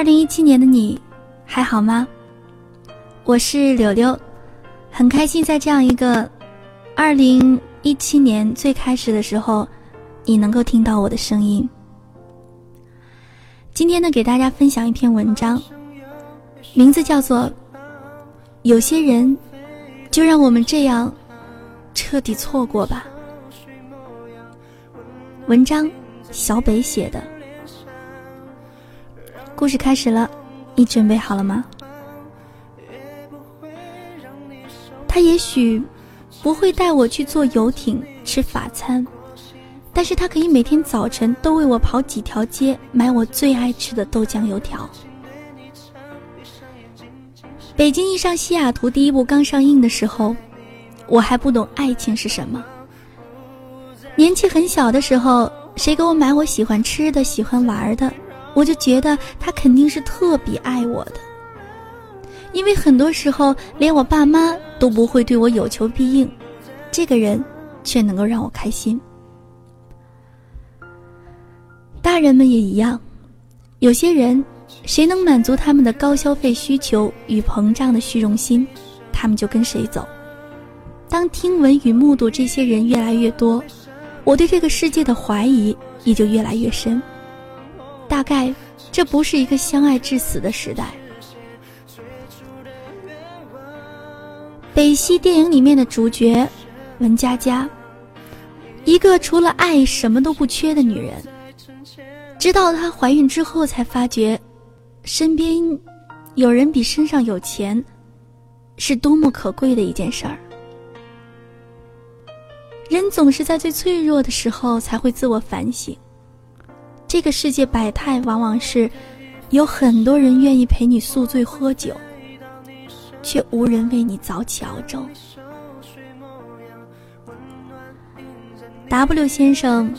二零一七年的你还好吗？我是柳柳，很开心在这样一个二零一七年最开始的时候，你能够听到我的声音。今天呢，给大家分享一篇文章，名字叫做《有些人就让我们这样彻底错过吧》。文章小北写的。故事开始了，你准备好了吗？他也许不会带我去坐游艇吃法餐，但是他可以每天早晨都为我跑几条街买我最爱吃的豆浆油条。北京遇上西雅图第一部刚上映的时候，我还不懂爱情是什么。年纪很小的时候，谁给我买我喜欢吃的、喜欢玩的？我就觉得他肯定是特别爱我的，因为很多时候连我爸妈都不会对我有求必应，这个人却能够让我开心。大人们也一样，有些人，谁能满足他们的高消费需求与膨胀的虚荣心，他们就跟谁走。当听闻与目睹这些人越来越多，我对这个世界的怀疑也就越来越深。大概这不是一个相爱至死的时代。北西电影里面的主角文佳佳，一个除了爱什么都不缺的女人，直到她怀孕之后才发觉，身边有人比身上有钱，是多么可贵的一件事儿。人总是在最脆弱的时候才会自我反省。这个世界百态，往往是有很多人愿意陪你宿醉喝酒，却无人为你早起熬粥。W 先生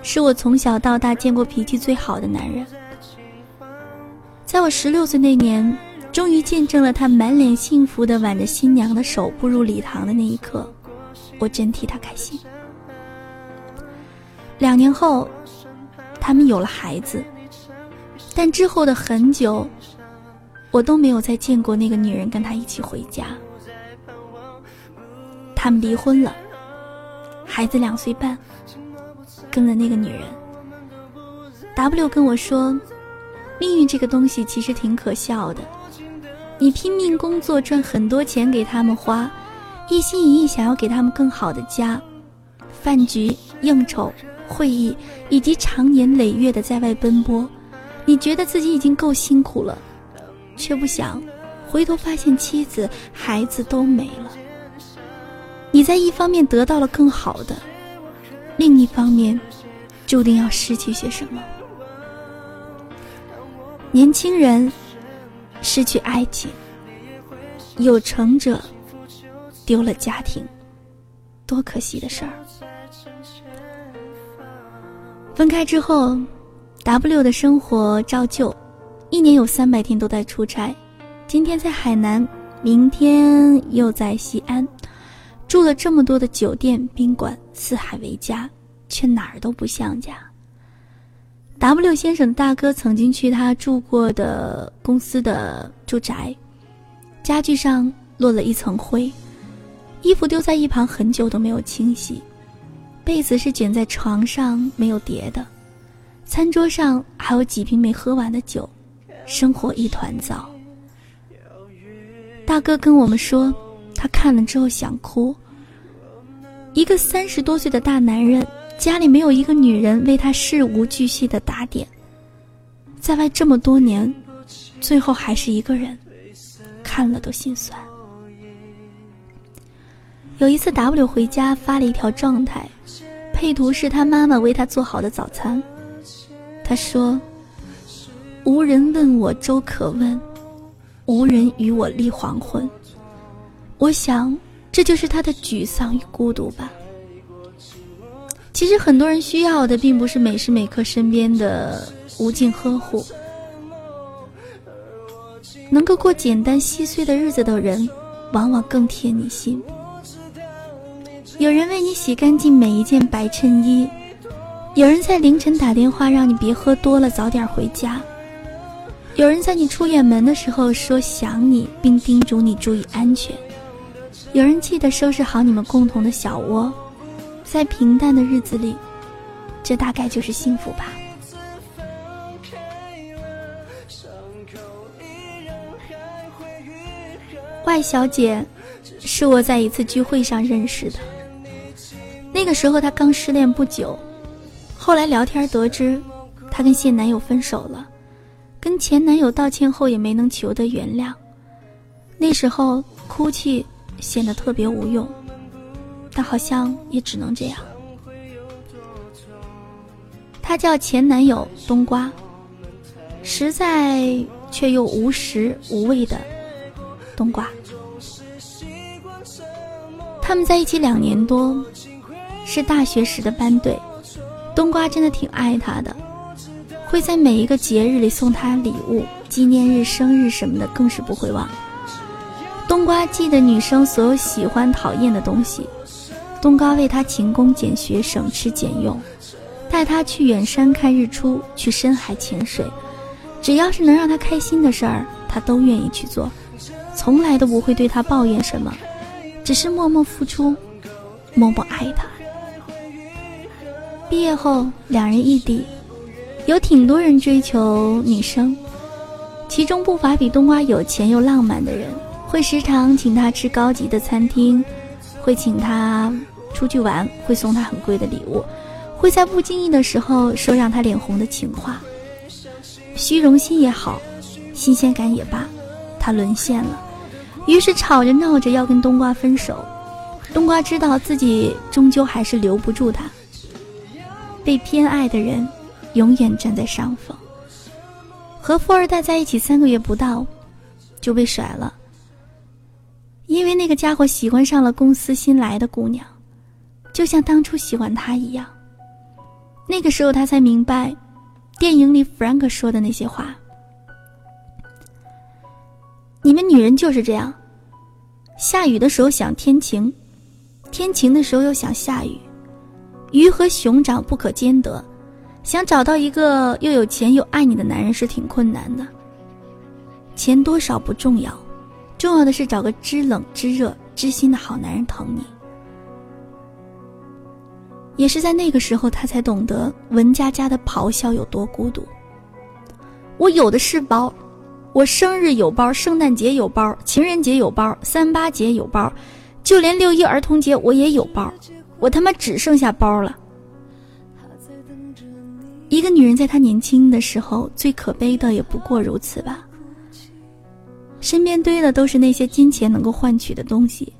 是我从小到大见过脾气最好的男人。在我十六岁那年，终于见证了他满脸幸福的挽着新娘的手步入礼堂的那一刻，我真替他开心。两年后。他们有了孩子，但之后的很久，我都没有再见过那个女人跟他一起回家。他们离婚了，孩子两岁半，跟了那个女人。W 跟我说，命运这个东西其实挺可笑的，你拼命工作赚很多钱给他们花，一心一意想要给他们更好的家，饭局应酬。会议以及长年累月的在外奔波，你觉得自己已经够辛苦了，却不想回头发现妻子、孩子都没了。你在一方面得到了更好的，另一方面注定要失去些什么。年轻人失去爱情，有成者丢了家庭，多可惜的事儿。分开之后，W 的生活照旧，一年有三百天都在出差。今天在海南，明天又在西安，住了这么多的酒店宾馆，四海为家，却哪儿都不像家。W 先生大哥曾经去他住过的公司的住宅，家具上落了一层灰，衣服丢在一旁很久都没有清洗。被子是卷在床上没有叠的，餐桌上还有几瓶没喝完的酒，生活一团糟。大哥跟我们说，他看了之后想哭。一个三十多岁的大男人，家里没有一个女人为他事无巨细的打点，在外这么多年，最后还是一个人，看了都心酸。有一次，W 回家发了一条状态。配图是他妈妈为他做好的早餐。他说：“无人问我粥可温，无人与我立黄昏。”我想，这就是他的沮丧与孤独吧。其实，很多人需要的并不是每时每刻身边的无尽呵护，能够过简单细碎的日子的人，往往更贴你心。有人为你洗干净每一件白衬衣，有人在凌晨打电话让你别喝多了，早点回家，有人在你出远门的时候说想你，并叮嘱你注意安全；有人记得收拾好你们共同的小窝，在平淡的日子里，这大概就是幸福吧。外小姐，是我在一次聚会上认识的。那时候她刚失恋不久，后来聊天得知，她跟现男友分手了。跟前男友道歉后也没能求得原谅，那时候哭泣显得特别无用，但好像也只能这样。他叫前男友冬瓜，实在却又无实无味的冬瓜。他们在一起两年多，是大学时的班队，冬瓜真的挺爱他的。会在每一个节日里送他礼物，纪念日、生日什么的更是不会忘。冬瓜记得女生所有喜欢、讨厌的东西，冬瓜为他勤工俭学、省吃俭用，带他去远山看日出，去深海潜水，只要是能让他开心的事儿，他都愿意去做，从来都不会对他抱怨什么，只是默默付出，默默爱他。毕业后，两人异地。有挺多人追求女生，其中不乏比冬瓜有钱又浪漫的人，会时常请她吃高级的餐厅，会请她出去玩，会送她很贵的礼物，会在不经意的时候说让她脸红的情话。虚荣心也好，新鲜感也罢，她沦陷了，于是吵着闹着要跟冬瓜分手。冬瓜知道自己终究还是留不住他，被偏爱的人。永远站在上风。和富二代在一起三个月不到，就被甩了。因为那个家伙喜欢上了公司新来的姑娘，就像当初喜欢他一样。那个时候他才明白，电影里 Frank 说的那些话：你们女人就是这样，下雨的时候想天晴，天晴的时候又想下雨，鱼和熊掌不可兼得。想找到一个又有钱又爱你的男人是挺困难的。钱多少不重要，重要的是找个知冷知热知心的好男人疼你。也是在那个时候，他才懂得文佳佳的咆哮有多孤独。我有的是包，我生日有包，圣诞节有包，情人节有包，三八节有包，就连六一儿童节我也有包，我他妈只剩下包了。一个女人在她年轻的时候，最可悲的也不过如此吧。身边堆的都是那些金钱能够换取的东西，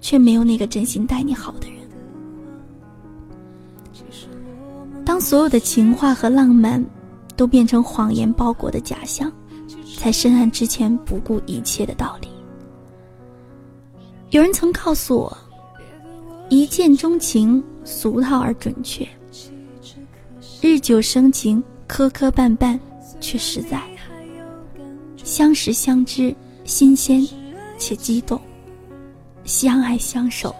却没有那个真心待你好的人。当所有的情话和浪漫，都变成谎言包裹的假象，才深谙之前不顾一切的道理。有人曾告诉我，一见钟情，俗套而准确。日久生情，磕磕绊绊，却实在；相识相知，新鲜且激动；相爱相守，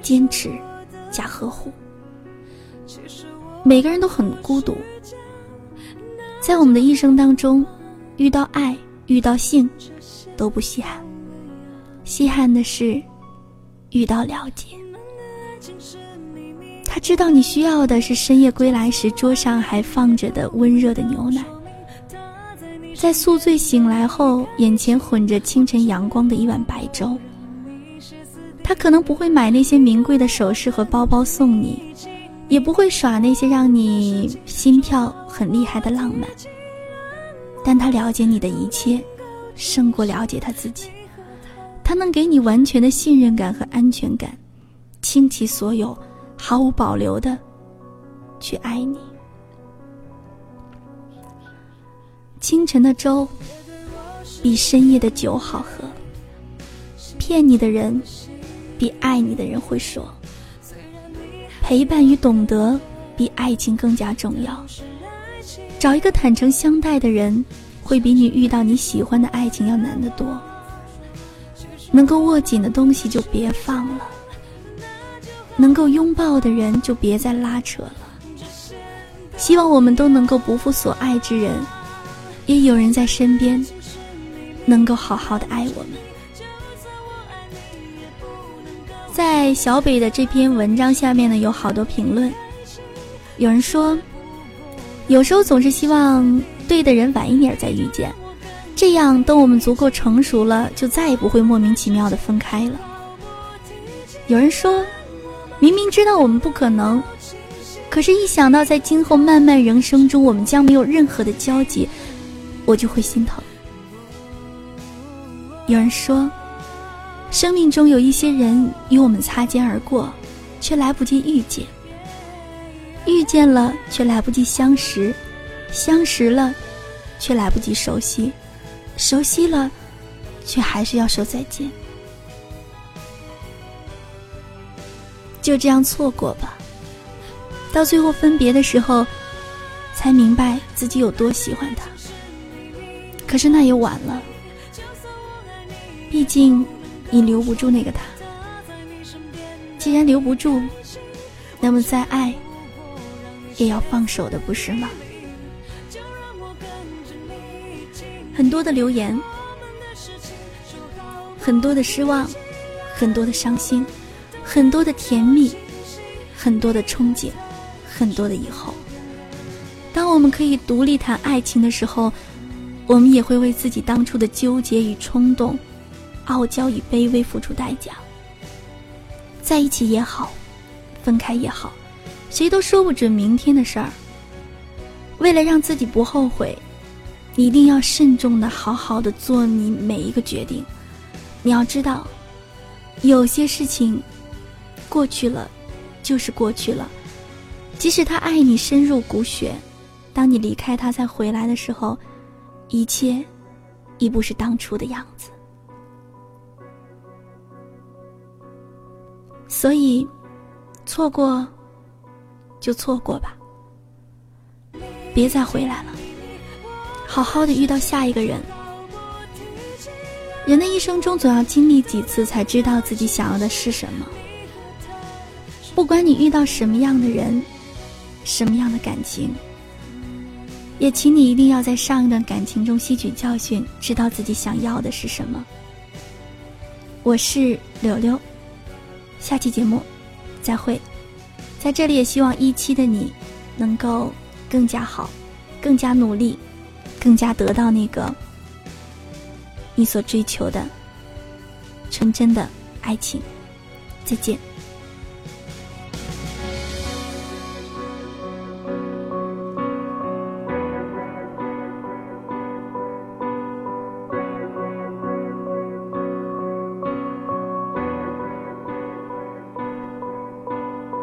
坚持加呵护。每个人都很孤独，在我们的一生当中，遇到爱，遇到性，都不稀罕。稀罕的是遇到了解。知道你需要的是深夜归来时桌上还放着的温热的牛奶，在宿醉醒来后眼前混着清晨阳光的一碗白粥。他可能不会买那些名贵的首饰和包包送你，也不会耍那些让你心跳很厉害的浪漫，但他了解你的一切，胜过了解他自己。他能给你完全的信任感和安全感，倾其所有。毫无保留的去爱你。清晨的粥比深夜的酒好喝。骗你的人比爱你的人会说。陪伴与懂得比爱情更加重要。找一个坦诚相待的人，会比你遇到你喜欢的爱情要难得多。能够握紧的东西就别放了。能够拥抱的人就别再拉扯了。希望我们都能够不负所爱之人，也有人在身边，能够好好的爱我们。在小北的这篇文章下面呢，有好多评论。有人说，有时候总是希望对的人晚一点再遇见，这样等我们足够成熟了，就再也不会莫名其妙的分开了。有人说，明明知道我们不可能，可是，一想到在今后漫漫人生中我们将没有任何的交集，我就会心疼。有人说。生命中有一些人与我们擦肩而过，却来不及遇见；遇见了，却来不及相识；相识了，却来不及熟悉；熟悉了，却还是要说再见。就这样错过吧。到最后分别的时候，才明白自己有多喜欢他。可是那也晚了，毕竟。你留不住那个他，既然留不住，那么再爱也要放手的，不是吗？很多的留言，很多的失望，很多的伤心，很多的甜蜜，很多的憧憬，很多的以后。当我们可以独立谈爱情的时候，我们也会为自己当初的纠结与冲动。傲娇与卑微付出代价，在一起也好，分开也好，谁都说不准明天的事儿。为了让自己不后悔，你一定要慎重的、好好的做你每一个决定。你要知道，有些事情过去了，就是过去了。即使他爱你深入骨血，当你离开他再回来的时候，一切已不是当初的样子。所以，错过就错过吧，别再回来了。好好的遇到下一个人。人的一生中总要经历几次，才知道自己想要的是什么。不管你遇到什么样的人，什么样的感情，也请你一定要在上一段感情中吸取教训，知道自己想要的是什么。我是柳柳。下期节目，再会。在这里也希望一期的你，能够更加好，更加努力，更加得到那个你所追求的纯真的爱情。再见。